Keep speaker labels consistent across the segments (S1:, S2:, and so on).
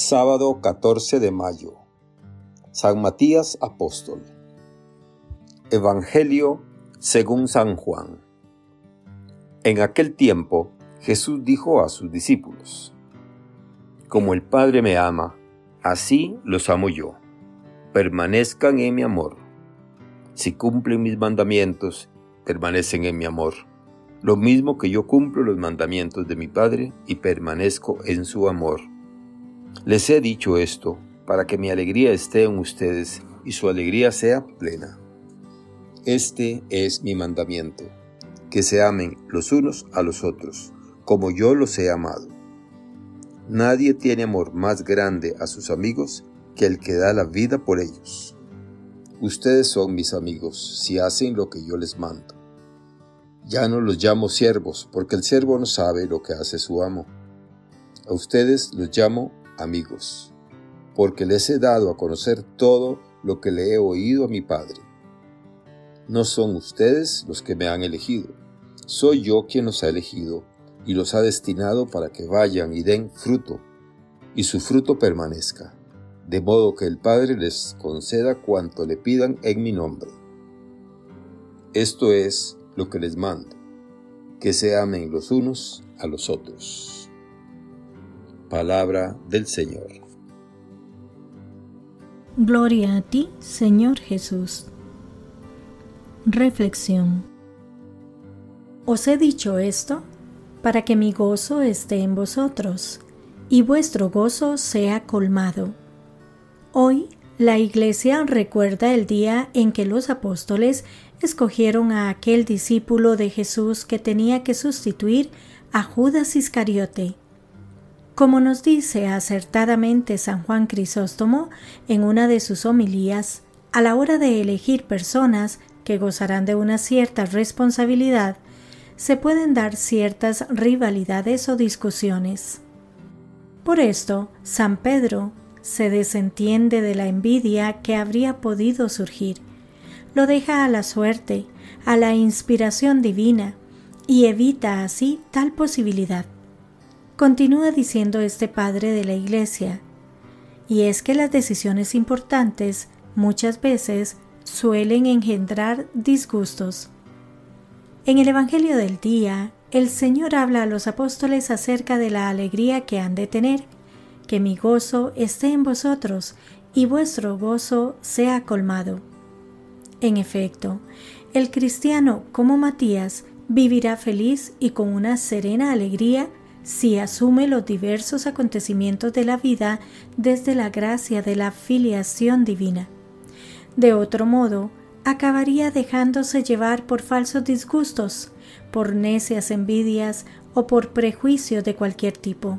S1: Sábado 14 de mayo. San Matías Apóstol. Evangelio según San Juan. En aquel tiempo Jesús dijo a sus discípulos, Como el Padre me ama, así los amo yo. Permanezcan en mi amor. Si cumplen mis mandamientos, permanecen en mi amor. Lo mismo que yo cumplo los mandamientos de mi Padre y permanezco en su amor. Les he dicho esto para que mi alegría esté en ustedes y su alegría sea plena. Este es mi mandamiento, que se amen los unos a los otros, como yo los he amado. Nadie tiene amor más grande a sus amigos que el que da la vida por ellos. Ustedes son mis amigos si hacen lo que yo les mando. Ya no los llamo siervos, porque el siervo no sabe lo que hace su amo. A ustedes los llamo amigos, porque les he dado a conocer todo lo que le he oído a mi Padre. No son ustedes los que me han elegido, soy yo quien los ha elegido y los ha destinado para que vayan y den fruto, y su fruto permanezca, de modo que el Padre les conceda cuanto le pidan en mi nombre. Esto es lo que les mando, que se amen los unos a los otros. Palabra del Señor.
S2: Gloria a ti, Señor Jesús. Reflexión. Os he dicho esto para que mi gozo esté en vosotros y vuestro gozo sea colmado. Hoy la Iglesia recuerda el día en que los apóstoles escogieron a aquel discípulo de Jesús que tenía que sustituir a Judas Iscariote como nos dice acertadamente San Juan Crisóstomo en una de sus homilías, a la hora de elegir personas que gozarán de una cierta responsabilidad, se pueden dar ciertas rivalidades o discusiones. Por esto, San Pedro se desentiende de la envidia que habría podido surgir, lo deja a la suerte, a la inspiración divina, y evita así tal posibilidad. Continúa diciendo este padre de la Iglesia, y es que las decisiones importantes muchas veces suelen engendrar disgustos. En el Evangelio del día, el Señor habla a los apóstoles acerca de la alegría que han de tener, que mi gozo esté en vosotros y vuestro gozo sea colmado. En efecto, el cristiano como Matías vivirá feliz y con una serena alegría si asume los diversos acontecimientos de la vida desde la gracia de la filiación divina. De otro modo, acabaría dejándose llevar por falsos disgustos, por necias envidias o por prejuicios de cualquier tipo.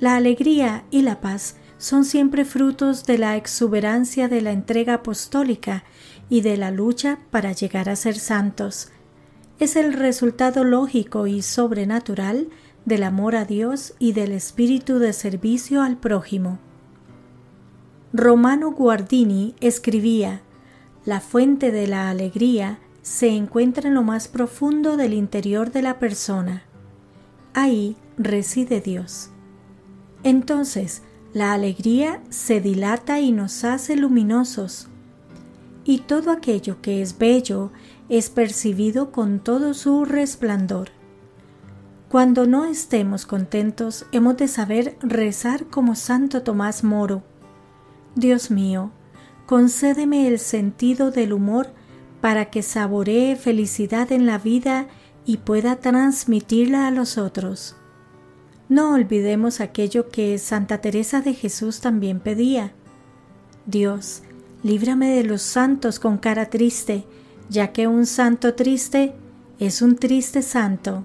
S2: La alegría y la paz son siempre frutos de la exuberancia de la entrega apostólica y de la lucha para llegar a ser santos. Es el resultado lógico y sobrenatural del amor a Dios y del espíritu de servicio al prójimo. Romano Guardini escribía, La fuente de la alegría se encuentra en lo más profundo del interior de la persona. Ahí reside Dios. Entonces, la alegría se dilata y nos hace luminosos, y todo aquello que es bello es percibido con todo su resplandor. Cuando no estemos contentos, hemos de saber rezar como Santo Tomás Moro. Dios mío, concédeme el sentido del humor para que saboree felicidad en la vida y pueda transmitirla a los otros. No olvidemos aquello que Santa Teresa de Jesús también pedía. Dios, líbrame de los santos con cara triste, ya que un santo triste es un triste santo.